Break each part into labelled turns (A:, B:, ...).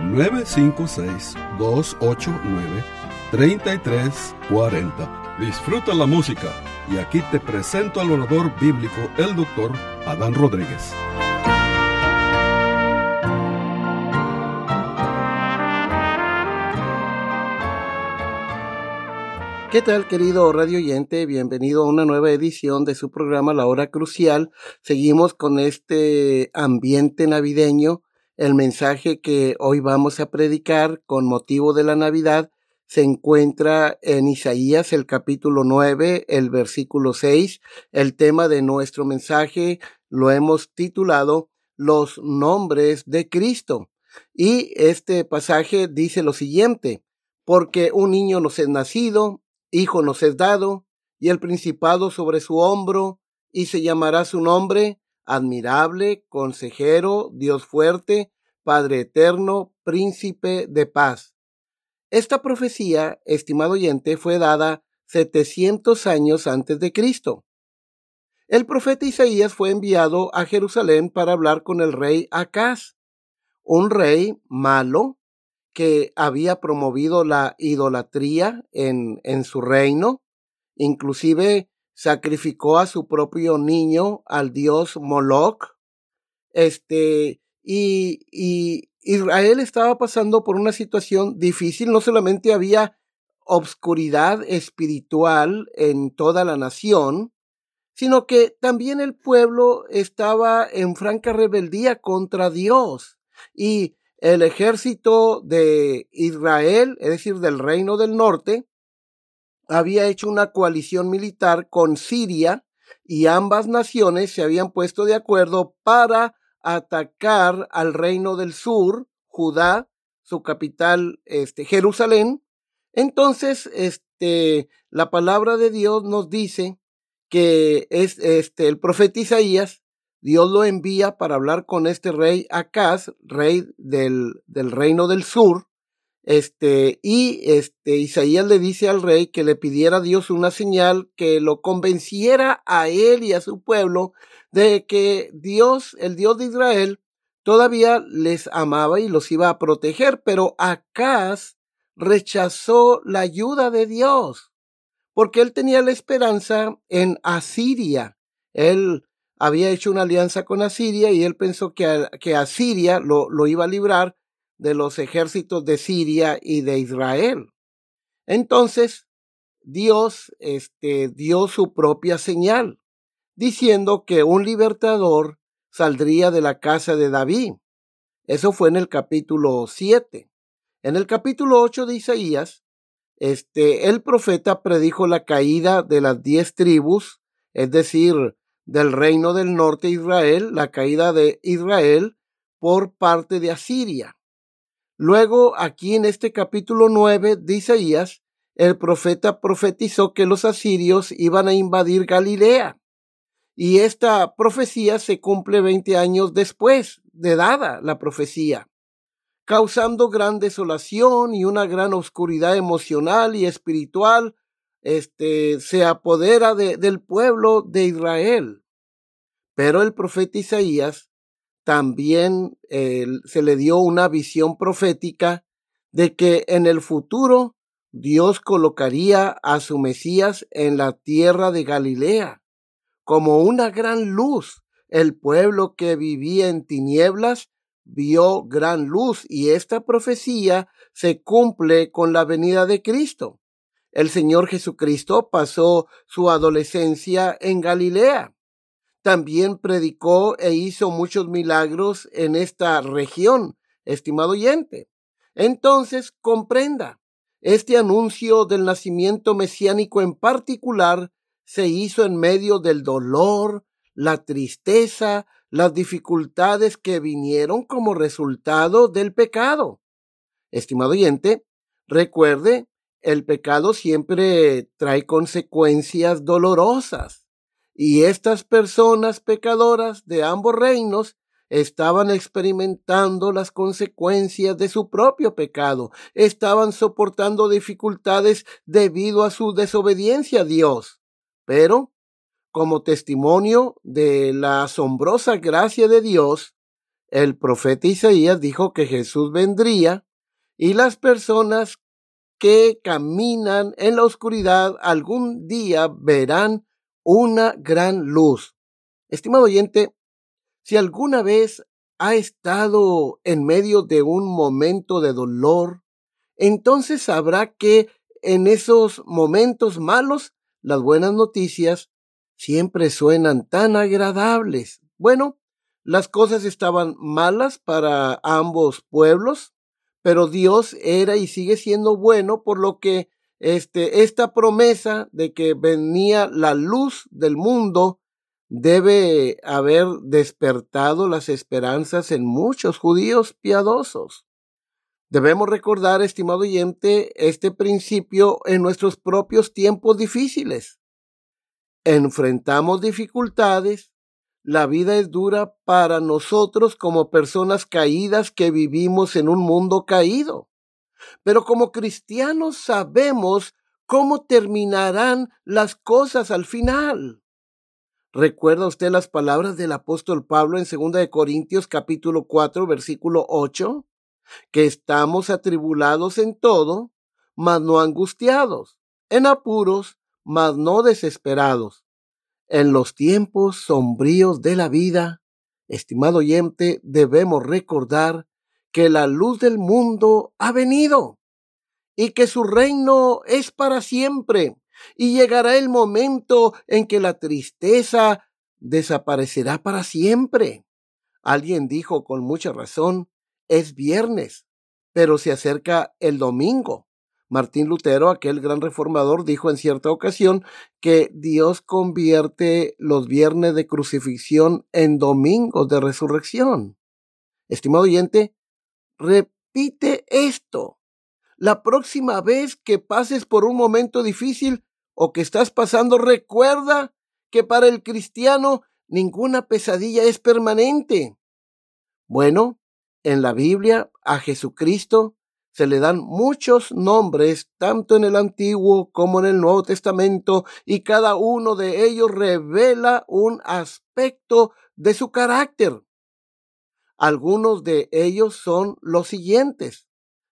A: 956-289-3340. Disfruta la música y aquí te presento al orador bíblico, el doctor Adán Rodríguez.
B: ¿Qué tal, querido radio oyente? Bienvenido a una nueva edición de su programa La Hora Crucial. Seguimos con este ambiente navideño el mensaje que hoy vamos a predicar con motivo de la Navidad se encuentra en Isaías el capítulo 9, el versículo 6. El tema de nuestro mensaje lo hemos titulado Los nombres de Cristo. Y este pasaje dice lo siguiente, porque un niño nos es nacido, hijo nos es dado, y el principado sobre su hombro, y se llamará su nombre admirable, consejero, Dios fuerte, Padre eterno, príncipe de paz. Esta profecía, estimado oyente, fue dada 700 años antes de Cristo. El profeta Isaías fue enviado a Jerusalén para hablar con el rey Acaz, un rey malo que había promovido la idolatría en, en su reino, inclusive sacrificó a su propio niño al dios Moloch, este, y, y Israel estaba pasando por una situación difícil, no solamente había obscuridad espiritual en toda la nación, sino que también el pueblo estaba en franca rebeldía contra Dios y el ejército de Israel, es decir, del reino del norte, había hecho una coalición militar con Siria y ambas naciones se habían puesto de acuerdo para atacar al reino del sur, Judá, su capital, este, Jerusalén. Entonces, este, la palabra de Dios nos dice que es este, el profeta Isaías, Dios lo envía para hablar con este rey Acaz, rey del, del reino del sur, este, y este, Isaías le dice al rey que le pidiera a Dios una señal que lo convenciera a él y a su pueblo de que Dios, el Dios de Israel, todavía les amaba y los iba a proteger, pero Acaz rechazó la ayuda de Dios, porque él tenía la esperanza en Asiria. Él había hecho una alianza con Asiria y él pensó que, que Asiria lo, lo iba a librar de los ejércitos de Siria y de Israel. Entonces, Dios este, dio su propia señal, diciendo que un libertador saldría de la casa de David. Eso fue en el capítulo 7. En el capítulo 8 de Isaías, este, el profeta predijo la caída de las diez tribus, es decir, del reino del norte de Israel, la caída de Israel por parte de Asiria. Luego, aquí en este capítulo 9 de Isaías, el profeta profetizó que los asirios iban a invadir Galilea. Y esta profecía se cumple 20 años después de dada la profecía, causando gran desolación y una gran oscuridad emocional y espiritual. Este se apodera del pueblo de Israel. Pero el profeta Isaías también se le dio una visión profética de que en el futuro Dios colocaría a su Mesías en la tierra de Galilea como una gran luz. El pueblo que vivía en tinieblas vio gran luz y esta profecía se cumple con la venida de Cristo. El Señor Jesucristo pasó su adolescencia en Galilea también predicó e hizo muchos milagros en esta región, estimado oyente. Entonces, comprenda, este anuncio del nacimiento mesiánico en particular se hizo en medio del dolor, la tristeza, las dificultades que vinieron como resultado del pecado. Estimado oyente, recuerde, el pecado siempre trae consecuencias dolorosas y estas personas pecadoras de ambos reinos estaban experimentando las consecuencias de su propio pecado, estaban soportando dificultades debido a su desobediencia a Dios. Pero, como testimonio de la asombrosa gracia de Dios, el profeta Isaías dijo que Jesús vendría y las personas que caminan en la oscuridad algún día verán una gran luz. Estimado oyente, si alguna vez ha estado en medio de un momento de dolor, entonces sabrá que en esos momentos malos las buenas noticias siempre suenan tan agradables. Bueno, las cosas estaban malas para ambos pueblos, pero Dios era y sigue siendo bueno, por lo que este, esta promesa de que venía la luz del mundo debe haber despertado las esperanzas en muchos judíos piadosos. Debemos recordar, estimado oyente, este principio en nuestros propios tiempos difíciles. Enfrentamos dificultades, la vida es dura para nosotros como personas caídas que vivimos en un mundo caído. Pero como cristianos sabemos cómo terminarán las cosas al final. ¿Recuerda usted las palabras del apóstol Pablo en 2 de Corintios capítulo 4 versículo 8? Que estamos atribulados en todo, mas no angustiados, en apuros, mas no desesperados. En los tiempos sombríos de la vida, estimado oyente, debemos recordar que la luz del mundo ha venido y que su reino es para siempre y llegará el momento en que la tristeza desaparecerá para siempre. Alguien dijo con mucha razón, es viernes, pero se acerca el domingo. Martín Lutero, aquel gran reformador, dijo en cierta ocasión que Dios convierte los viernes de crucifixión en domingos de resurrección. Estimado oyente, repite esto. La próxima vez que pases por un momento difícil, o que estás pasando, recuerda que para el cristiano ninguna pesadilla es permanente. Bueno, en la Biblia a Jesucristo se le dan muchos nombres, tanto en el Antiguo como en el Nuevo Testamento, y cada uno de ellos revela un aspecto de su carácter. Algunos de ellos son los siguientes.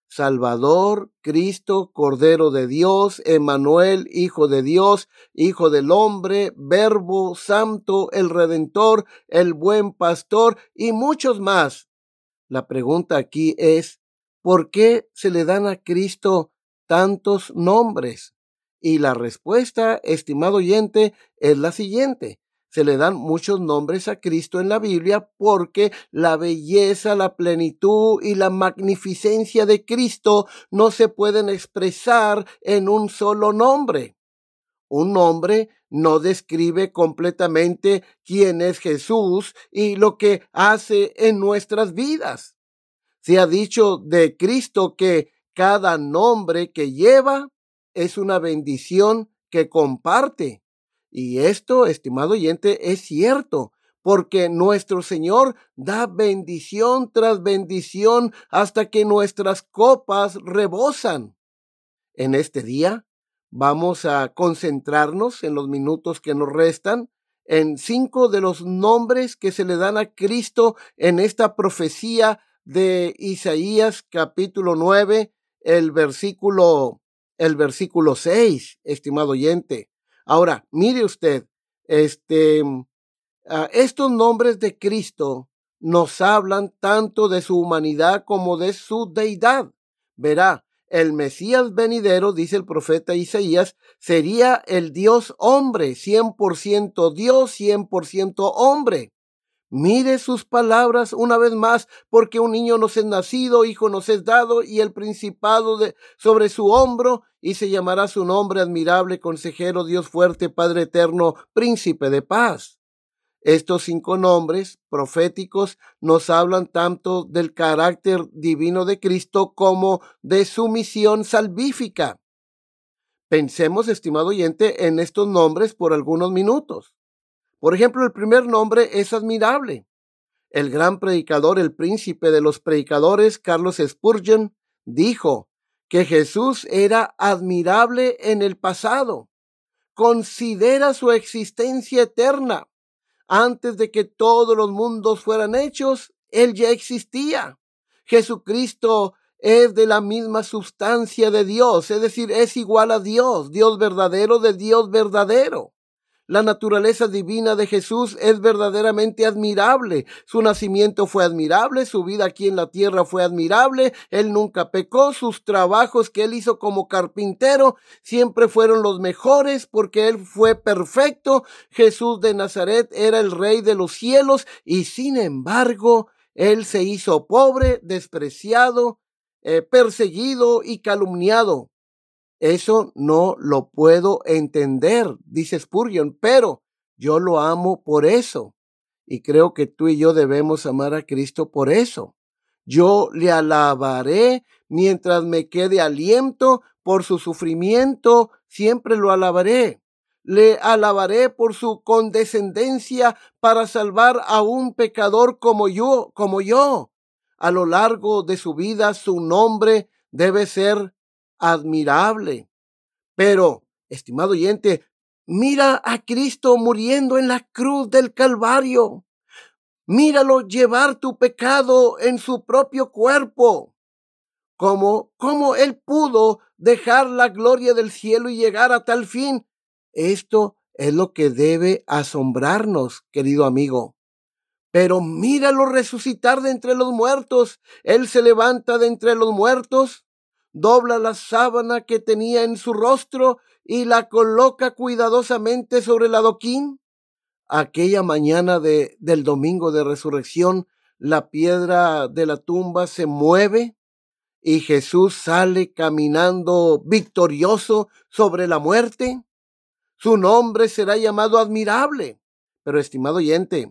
B: Salvador, Cristo, Cordero de Dios, Emanuel, Hijo de Dios, Hijo del Hombre, Verbo, Santo, el Redentor, el Buen Pastor y muchos más. La pregunta aquí es, ¿por qué se le dan a Cristo tantos nombres? Y la respuesta, estimado oyente, es la siguiente se le dan muchos nombres a Cristo en la Biblia porque la belleza, la plenitud y la magnificencia de Cristo no se pueden expresar en un solo nombre. Un nombre no describe completamente quién es Jesús y lo que hace en nuestras vidas. Se ha dicho de Cristo que cada nombre que lleva es una bendición que comparte. Y esto, estimado oyente, es cierto, porque nuestro Señor da bendición tras bendición hasta que nuestras copas rebosan. En este día vamos a concentrarnos en los minutos que nos restan en cinco de los nombres que se le dan a Cristo en esta profecía de Isaías capítulo 9, el versículo el versículo 6, estimado oyente. Ahora, mire usted, este, ah, estos nombres de Cristo nos hablan tanto de su humanidad como de su deidad. Verá, el Mesías venidero, dice el profeta Isaías, sería el Dios hombre, 100% Dios, 100% hombre. Mire sus palabras una vez más, porque un niño nos es nacido, hijo nos es dado, y el principado de, sobre su hombro, y se llamará su nombre admirable, consejero, Dios fuerte, Padre eterno, príncipe de paz. Estos cinco nombres proféticos nos hablan tanto del carácter divino de Cristo como de su misión salvífica. Pensemos, estimado oyente, en estos nombres por algunos minutos. Por ejemplo, el primer nombre es admirable. El gran predicador, el príncipe de los predicadores, Carlos Spurgeon, dijo que Jesús era admirable en el pasado. Considera su existencia eterna antes de que todos los mundos fueran hechos, Él ya existía. Jesucristo es de la misma sustancia de Dios, es decir, es igual a Dios, Dios verdadero de Dios verdadero. La naturaleza divina de Jesús es verdaderamente admirable. Su nacimiento fue admirable, su vida aquí en la tierra fue admirable, él nunca pecó, sus trabajos que él hizo como carpintero siempre fueron los mejores porque él fue perfecto. Jesús de Nazaret era el rey de los cielos y sin embargo él se hizo pobre, despreciado, eh, perseguido y calumniado. Eso no lo puedo entender, dice Spurgeon, pero yo lo amo por eso. Y creo que tú y yo debemos amar a Cristo por eso. Yo le alabaré mientras me quede aliento por su sufrimiento, siempre lo alabaré. Le alabaré por su condescendencia para salvar a un pecador como yo, como yo. A lo largo de su vida su nombre debe ser admirable. Pero, estimado oyente, mira a Cristo muriendo en la cruz del Calvario. Míralo llevar tu pecado en su propio cuerpo. ¿Cómo, cómo él pudo dejar la gloria del cielo y llegar a tal fin? Esto es lo que debe asombrarnos, querido amigo. Pero míralo resucitar de entre los muertos. Él se levanta de entre los muertos dobla la sábana que tenía en su rostro y la coloca cuidadosamente sobre el adoquín. Aquella mañana de, del domingo de resurrección, la piedra de la tumba se mueve y Jesús sale caminando victorioso sobre la muerte. Su nombre será llamado admirable. Pero, estimado oyente,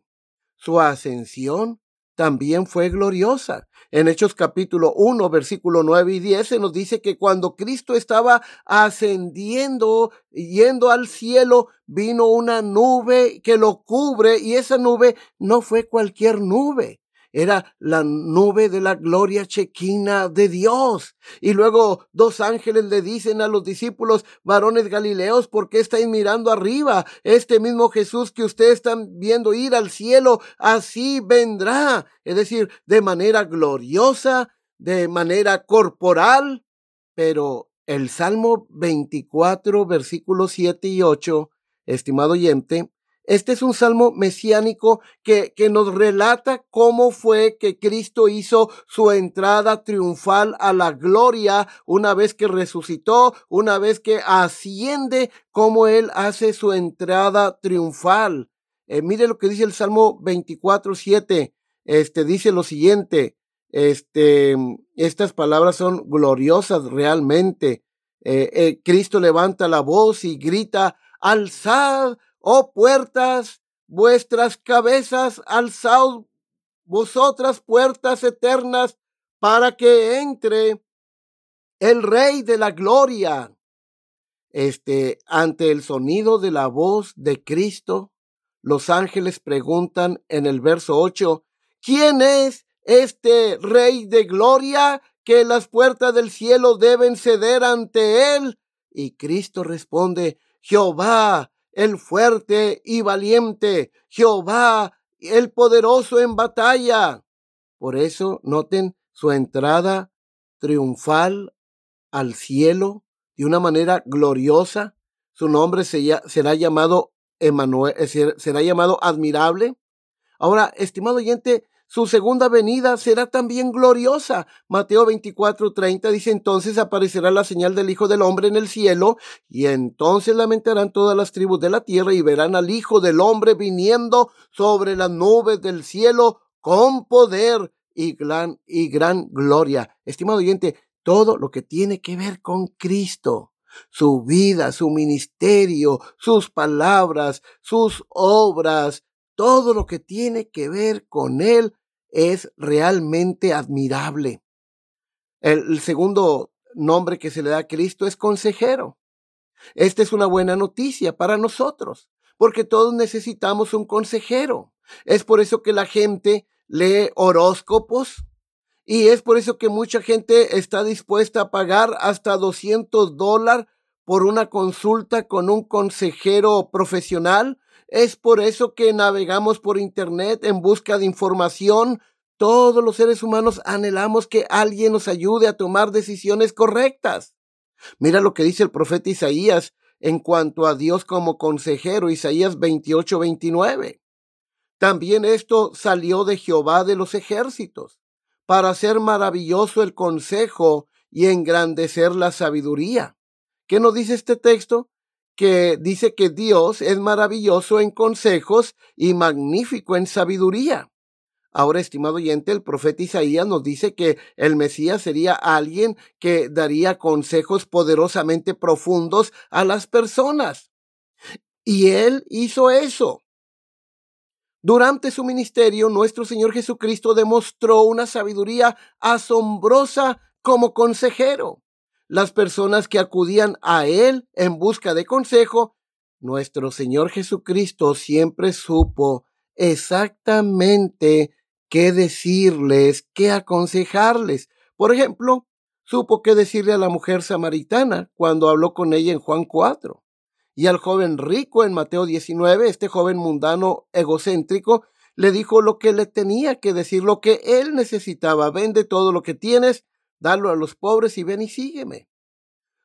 B: su ascensión también fue gloriosa. En Hechos capítulo 1, versículo 9 y 10 se nos dice que cuando Cristo estaba ascendiendo, yendo al cielo, vino una nube que lo cubre y esa nube no fue cualquier nube era la nube de la gloria chequina de Dios. Y luego dos ángeles le dicen a los discípulos, varones galileos, ¿por qué estáis mirando arriba? Este mismo Jesús que ustedes están viendo ir al cielo, así vendrá. Es decir, de manera gloriosa, de manera corporal. Pero el Salmo 24, versículos 7 y 8, estimado oyente, este es un salmo mesiánico que, que, nos relata cómo fue que Cristo hizo su entrada triunfal a la gloria una vez que resucitó, una vez que asciende, cómo Él hace su entrada triunfal. Eh, mire lo que dice el Salmo 24, 7. Este dice lo siguiente. Este, estas palabras son gloriosas realmente. Eh, eh, Cristo levanta la voz y grita, alzad Oh puertas, vuestras cabezas alzaos, vosotras puertas eternas, para que entre el Rey de la Gloria. Este, ante el sonido de la voz de Cristo, los ángeles preguntan en el verso 8, ¿quién es este Rey de Gloria que las puertas del cielo deben ceder ante él? Y Cristo responde, Jehová, el fuerte y valiente, Jehová, el poderoso en batalla. Por eso noten su entrada triunfal al cielo de una manera gloriosa. Su nombre será llamado Emanuel, será llamado admirable. Ahora, estimado oyente, su segunda venida será también gloriosa. Mateo 24, 30 dice entonces aparecerá la señal del Hijo del Hombre en el cielo y entonces lamentarán todas las tribus de la tierra y verán al Hijo del Hombre viniendo sobre las nubes del cielo con poder y gran, y gran gloria. Estimado oyente, todo lo que tiene que ver con Cristo, su vida, su ministerio, sus palabras, sus obras, todo lo que tiene que ver con Él es realmente admirable. El, segundo nombre que se le da a Cristo es consejero. Esta es una buena noticia para nosotros, porque todos necesitamos un consejero. Es por eso que la gente lee horóscopos y es por eso que mucha gente está dispuesta a pagar hasta 200 dólares por una consulta con un consejero profesional. Es por eso que navegamos por Internet en busca de información. Todos los seres humanos anhelamos que alguien nos ayude a tomar decisiones correctas. Mira lo que dice el profeta Isaías en cuanto a Dios como consejero, Isaías 28, 29. También esto salió de Jehová de los ejércitos, para hacer maravilloso el consejo y engrandecer la sabiduría. ¿Qué nos dice este texto? Que dice que Dios es maravilloso en consejos y magnífico en sabiduría. Ahora, estimado oyente, el profeta Isaías nos dice que el Mesías sería alguien que daría consejos poderosamente profundos a las personas. Y él hizo eso. Durante su ministerio, nuestro Señor Jesucristo demostró una sabiduría asombrosa como consejero las personas que acudían a Él en busca de consejo, nuestro Señor Jesucristo siempre supo exactamente qué decirles, qué aconsejarles. Por ejemplo, supo qué decirle a la mujer samaritana cuando habló con ella en Juan 4. Y al joven rico en Mateo 19, este joven mundano egocéntrico, le dijo lo que le tenía que decir, lo que él necesitaba. Vende todo lo que tienes dalo a los pobres y ven y sígueme.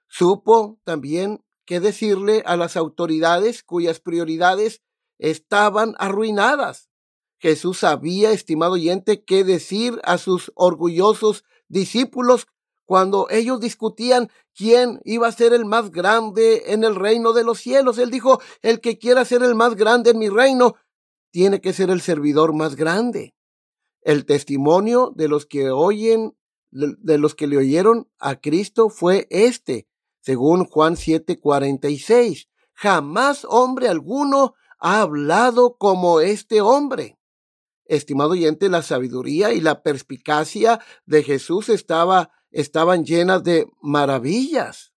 B: Supo también qué decirle a las autoridades cuyas prioridades estaban arruinadas. Jesús sabía, estimado oyente, qué decir a sus orgullosos discípulos cuando ellos discutían quién iba a ser el más grande en el reino de los cielos. Él dijo, el que quiera ser el más grande en mi reino, tiene que ser el servidor más grande. El testimonio de los que oyen de los que le oyeron a Cristo fue este, según Juan 7:46. Jamás hombre alguno ha hablado como este hombre. Estimado oyente, la sabiduría y la perspicacia de Jesús estaba, estaban llenas de maravillas.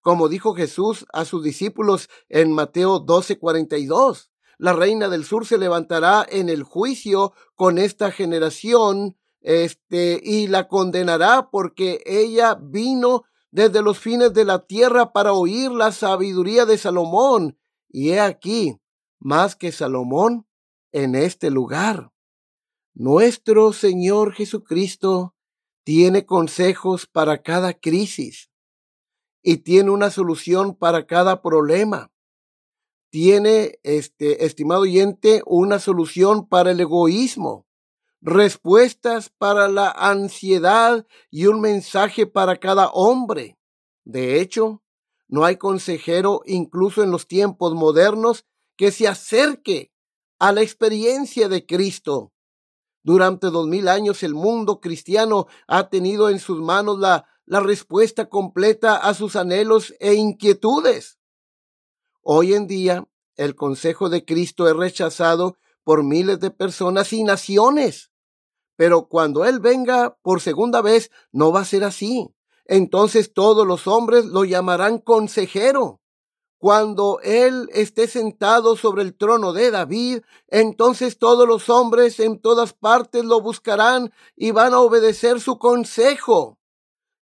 B: Como dijo Jesús a sus discípulos en Mateo 12:42, la reina del sur se levantará en el juicio con esta generación este, y la condenará porque ella vino desde los fines de la tierra para oír la sabiduría de Salomón. Y he aquí, más que Salomón, en este lugar. Nuestro Señor Jesucristo tiene consejos para cada crisis y tiene una solución para cada problema. Tiene, este, estimado oyente, una solución para el egoísmo respuestas para la ansiedad y un mensaje para cada hombre. De hecho, no hay consejero, incluso en los tiempos modernos, que se acerque a la experiencia de Cristo. Durante dos mil años el mundo cristiano ha tenido en sus manos la, la respuesta completa a sus anhelos e inquietudes. Hoy en día, el consejo de Cristo es rechazado por miles de personas y naciones. Pero cuando Él venga por segunda vez, no va a ser así. Entonces todos los hombres lo llamarán consejero. Cuando Él esté sentado sobre el trono de David, entonces todos los hombres en todas partes lo buscarán y van a obedecer su consejo.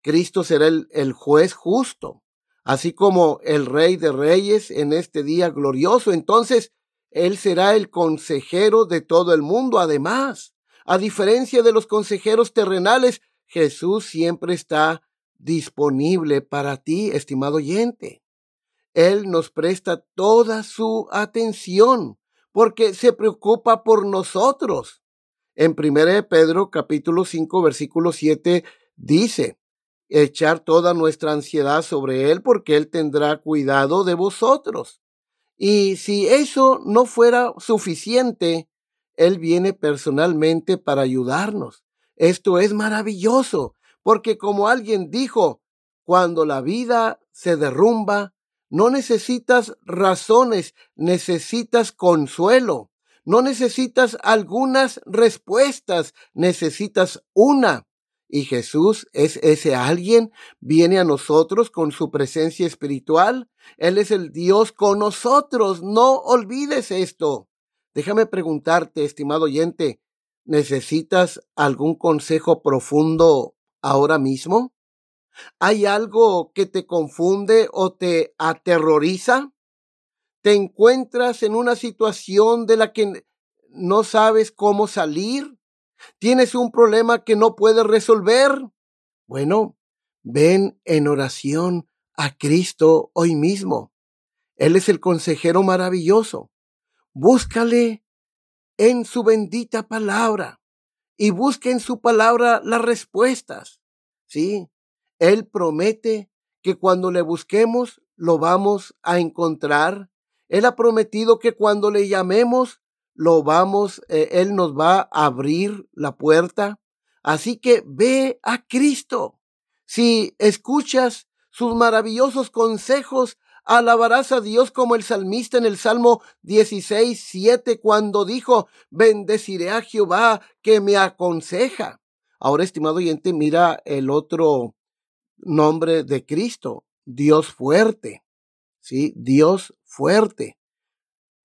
B: Cristo será el, el juez justo, así como el rey de reyes en este día glorioso. Entonces, Él será el consejero de todo el mundo. Además, a diferencia de los consejeros terrenales, Jesús siempre está disponible para ti, estimado oyente. Él nos presta toda su atención porque se preocupa por nosotros. En 1 Pedro capítulo 5 versículo 7 dice, echar toda nuestra ansiedad sobre Él porque Él tendrá cuidado de vosotros. Y si eso no fuera suficiente, él viene personalmente para ayudarnos. Esto es maravilloso, porque como alguien dijo, cuando la vida se derrumba, no necesitas razones, necesitas consuelo. No necesitas algunas respuestas, necesitas una. Y Jesús es ese alguien, viene a nosotros con su presencia espiritual. Él es el Dios con nosotros. No olvides esto. Déjame preguntarte, estimado oyente, ¿necesitas algún consejo profundo ahora mismo? ¿Hay algo que te confunde o te aterroriza? ¿Te encuentras en una situación de la que no sabes cómo salir? ¿Tienes un problema que no puedes resolver? Bueno, ven en oración a Cristo hoy mismo. Él es el consejero maravilloso. Búscale en su bendita palabra y busca en su palabra las respuestas. Sí, Él promete que cuando le busquemos lo vamos a encontrar. Él ha prometido que cuando le llamemos lo vamos, eh, Él nos va a abrir la puerta. Así que ve a Cristo. Si escuchas sus maravillosos consejos, alabarás a Dios como el salmista en el Salmo 16, 7, cuando dijo, bendeciré a Jehová que me aconseja. Ahora, estimado oyente, mira el otro nombre de Cristo, Dios fuerte. Sí, Dios fuerte.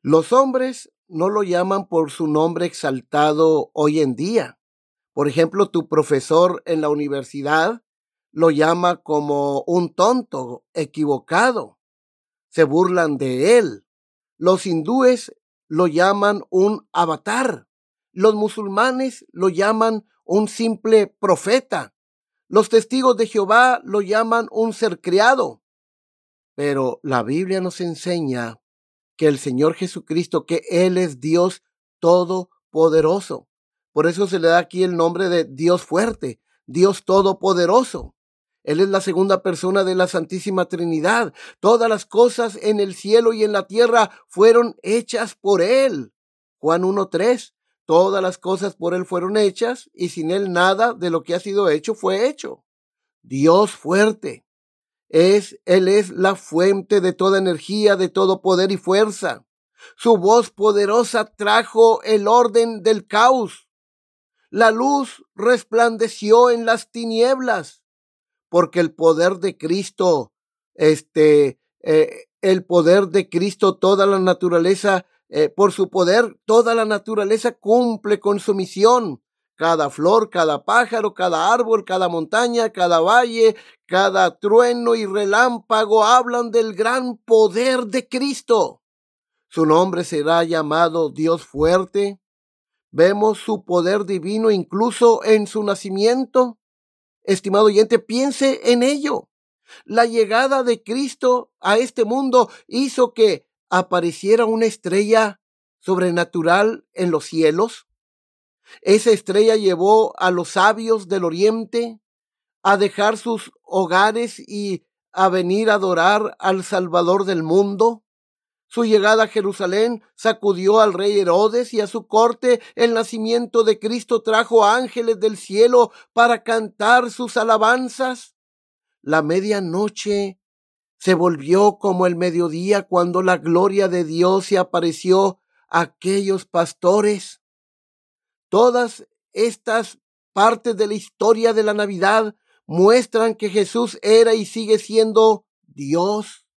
B: Los hombres no lo llaman por su nombre exaltado hoy en día. Por ejemplo, tu profesor en la universidad lo llama como un tonto, equivocado. Se burlan de él. Los hindúes lo llaman un avatar. Los musulmanes lo llaman un simple profeta. Los testigos de Jehová lo llaman un ser criado. Pero la Biblia nos enseña que el Señor Jesucristo, que Él es Dios todopoderoso. Por eso se le da aquí el nombre de Dios fuerte, Dios todopoderoso. Él es la segunda persona de la Santísima Trinidad. Todas las cosas en el cielo y en la tierra fueron hechas por Él. Juan 1.3. Todas las cosas por Él fueron hechas y sin Él nada de lo que ha sido hecho fue hecho. Dios fuerte, es, Él es la fuente de toda energía, de todo poder y fuerza. Su voz poderosa trajo el orden del caos. La luz resplandeció en las tinieblas, porque el poder de Cristo, este, eh, el poder de Cristo, toda la naturaleza, eh, por su poder, toda la naturaleza cumple con su misión cada flor, cada pájaro, cada árbol, cada montaña, cada valle, cada trueno y relámpago hablan del gran poder de Cristo. Su nombre será llamado Dios fuerte. Vemos su poder divino incluso en su nacimiento. Estimado oyente, piense en ello. La llegada de Cristo a este mundo hizo que apareciera una estrella sobrenatural en los cielos esa estrella llevó a los sabios del oriente a dejar sus hogares y a venir a adorar al Salvador del mundo. Su llegada a Jerusalén sacudió al rey Herodes y a su corte el nacimiento de Cristo trajo ángeles del cielo para cantar sus alabanzas. La medianoche se volvió como el mediodía cuando la gloria de Dios se apareció a aquellos pastores. Todas estas partes de la historia de la Navidad muestran que Jesús era y sigue siendo Dios,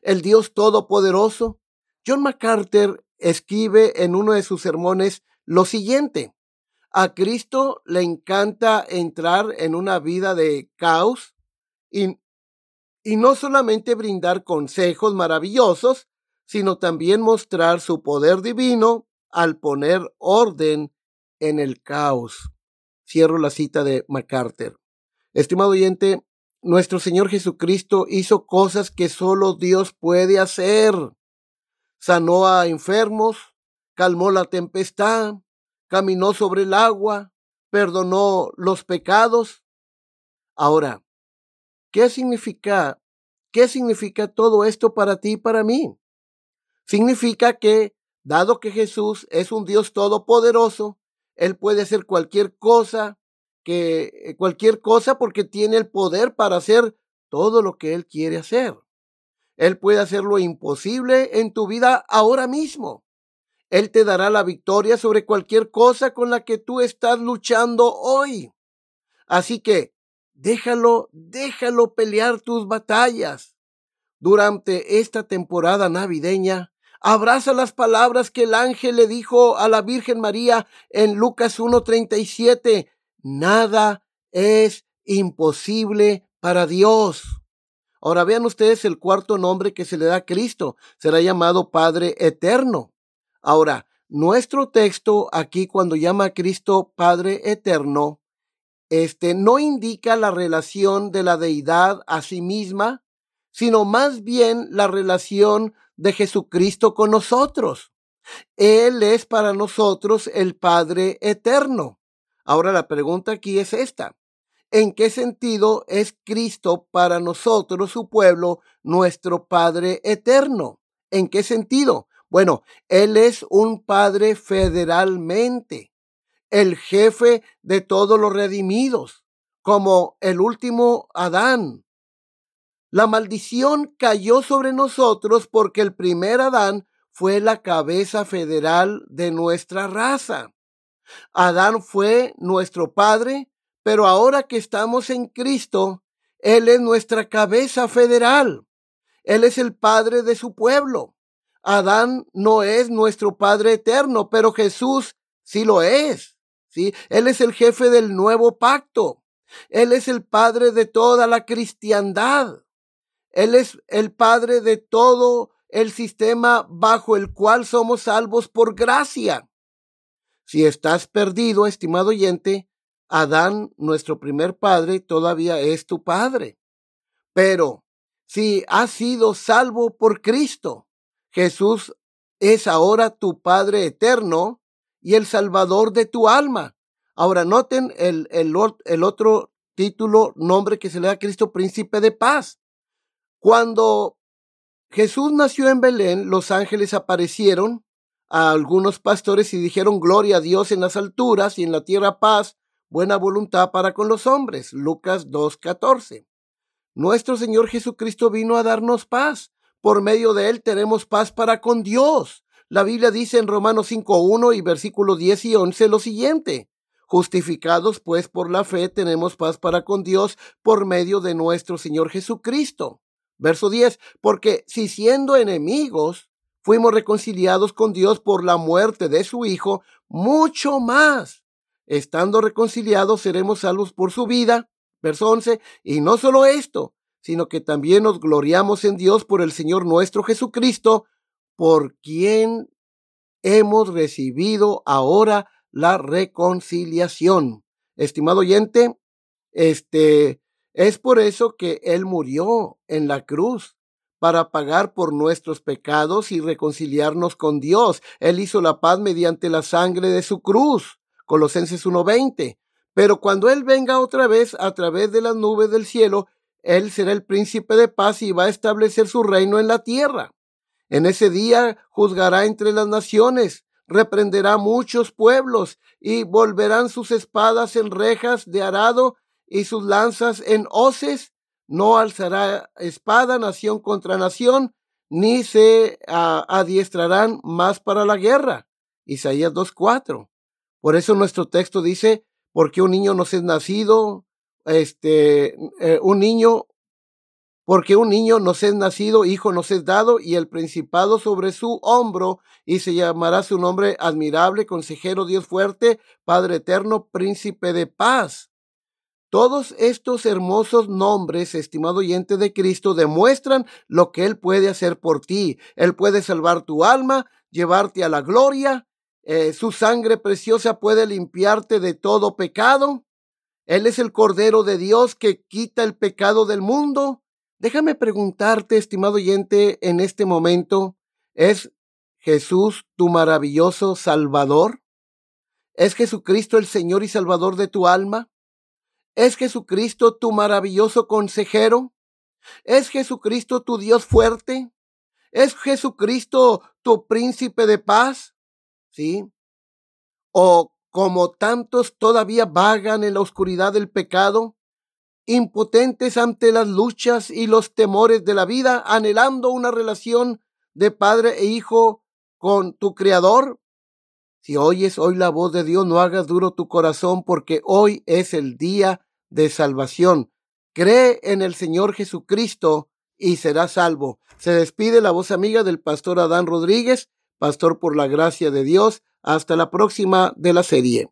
B: el Dios Todopoderoso. John MacArthur escribe en uno de sus sermones lo siguiente. A Cristo le encanta entrar en una vida de caos y, no solamente brindar consejos maravillosos, sino también mostrar su poder divino al poner orden en el caos. Cierro la cita de MacArthur. Estimado oyente, nuestro Señor Jesucristo hizo cosas que solo Dios puede hacer. Sanó a enfermos, calmó la tempestad, caminó sobre el agua, perdonó los pecados. Ahora, ¿qué significa? ¿Qué significa todo esto para ti y para mí? Significa que, dado que Jesús es un Dios todopoderoso, él puede hacer cualquier cosa, que cualquier cosa porque tiene el poder para hacer todo lo que Él quiere hacer. Él puede hacer lo imposible en tu vida ahora mismo. Él te dará la victoria sobre cualquier cosa con la que tú estás luchando hoy. Así que déjalo, déjalo pelear tus batallas. Durante esta temporada navideña, abraza las palabras que el ángel le dijo a la Virgen María en Lucas 1.37. Nada es imposible para Dios. Ahora vean ustedes el cuarto nombre que se le da a Cristo. Será llamado Padre Eterno. Ahora, nuestro texto aquí cuando llama a Cristo Padre Eterno, este no indica la relación de la deidad a sí misma, sino más bien la relación de Jesucristo con nosotros. Él es para nosotros el Padre Eterno. Ahora la pregunta aquí es esta. ¿En qué sentido es Cristo para nosotros, su pueblo, nuestro Padre eterno? ¿En qué sentido? Bueno, Él es un Padre federalmente, el jefe de todos los redimidos, como el último Adán. La maldición cayó sobre nosotros porque el primer Adán fue la cabeza federal de nuestra raza. Adán fue nuestro padre pero ahora que estamos en Cristo, Él es nuestra cabeza federal. Él es el Padre de su pueblo. Adán no es nuestro Padre eterno, pero Jesús sí lo es. ¿sí? Él es el jefe del nuevo pacto. Él es el Padre de toda la cristiandad. Él es el Padre de todo el sistema bajo el cual somos salvos por gracia. Si estás perdido, estimado oyente, Adán, nuestro primer padre, todavía es tu padre. Pero si has sido salvo por Cristo, Jesús es ahora tu Padre eterno y el Salvador de tu alma. Ahora noten el, el, el otro título, nombre que se le da a Cristo, Príncipe de Paz. Cuando Jesús nació en Belén, los ángeles aparecieron a algunos pastores y dijeron gloria a Dios en las alturas y en la tierra paz buena voluntad para con los hombres. Lucas 2.14. Nuestro Señor Jesucristo vino a darnos paz. Por medio de él tenemos paz para con Dios. La Biblia dice en Romanos 5.1 y versículos 10 y 11 lo siguiente. Justificados pues por la fe tenemos paz para con Dios por medio de nuestro Señor Jesucristo. Verso 10. Porque si siendo enemigos fuimos reconciliados con Dios por la muerte de su Hijo, mucho más estando reconciliados, seremos salvos por su vida. Verso 11. Y no solo esto, sino que también nos gloriamos en Dios por el Señor nuestro Jesucristo, por quien hemos recibido ahora la reconciliación. Estimado oyente, este es por eso que Él murió en la cruz para pagar por nuestros pecados y reconciliarnos con Dios. Él hizo la paz mediante la sangre de su cruz. Colosenses 1:20. Pero cuando Él venga otra vez a través de las nubes del cielo, Él será el príncipe de paz y va a establecer su reino en la tierra. En ese día juzgará entre las naciones, reprenderá muchos pueblos y volverán sus espadas en rejas de arado y sus lanzas en hoces. No alzará espada nación contra nación, ni se adiestrarán más para la guerra. Isaías 2.4. Por eso nuestro texto dice, porque un niño nos es nacido, este, eh, un niño, porque un niño nos es nacido, hijo nos es dado, y el principado sobre su hombro, y se llamará su nombre admirable, consejero, Dios fuerte, Padre eterno, príncipe de paz. Todos estos hermosos nombres, estimado oyente de Cristo, demuestran lo que Él puede hacer por ti. Él puede salvar tu alma, llevarte a la gloria eh, su sangre preciosa puede limpiarte de todo pecado. Él es el Cordero de Dios que quita el pecado del mundo. Déjame preguntarte, estimado oyente, en este momento, ¿es Jesús tu maravilloso Salvador? ¿Es Jesucristo el Señor y Salvador de tu alma? ¿Es Jesucristo tu maravilloso consejero? ¿Es Jesucristo tu Dios fuerte? ¿Es Jesucristo tu príncipe de paz? ¿Sí? O como tantos todavía vagan en la oscuridad del pecado, impotentes ante las luchas y los temores de la vida, anhelando una relación de padre e hijo con tu Creador? Si oyes hoy la voz de Dios, no hagas duro tu corazón porque hoy es el día de salvación. Cree en el Señor Jesucristo y serás salvo. Se despide la voz amiga del pastor Adán Rodríguez, pastor por la gracia de Dios. Hasta la próxima de la serie.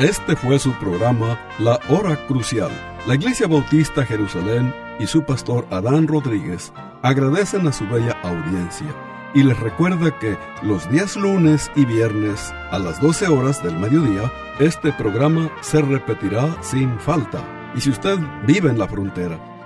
A: Este fue su programa La Hora Crucial. La Iglesia Bautista Jerusalén y su pastor Adán Rodríguez agradecen a su bella audiencia y les recuerda que los días lunes y viernes a las 12 horas del mediodía, este programa se repetirá sin falta. Y si usted vive en la frontera,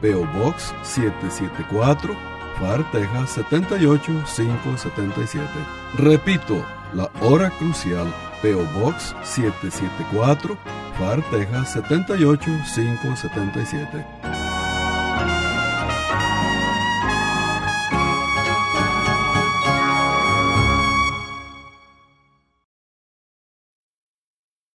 A: PO Box 774, FAR, Texas 78577. Repito, la hora crucial, PO Box 774, FAR, Texas 78577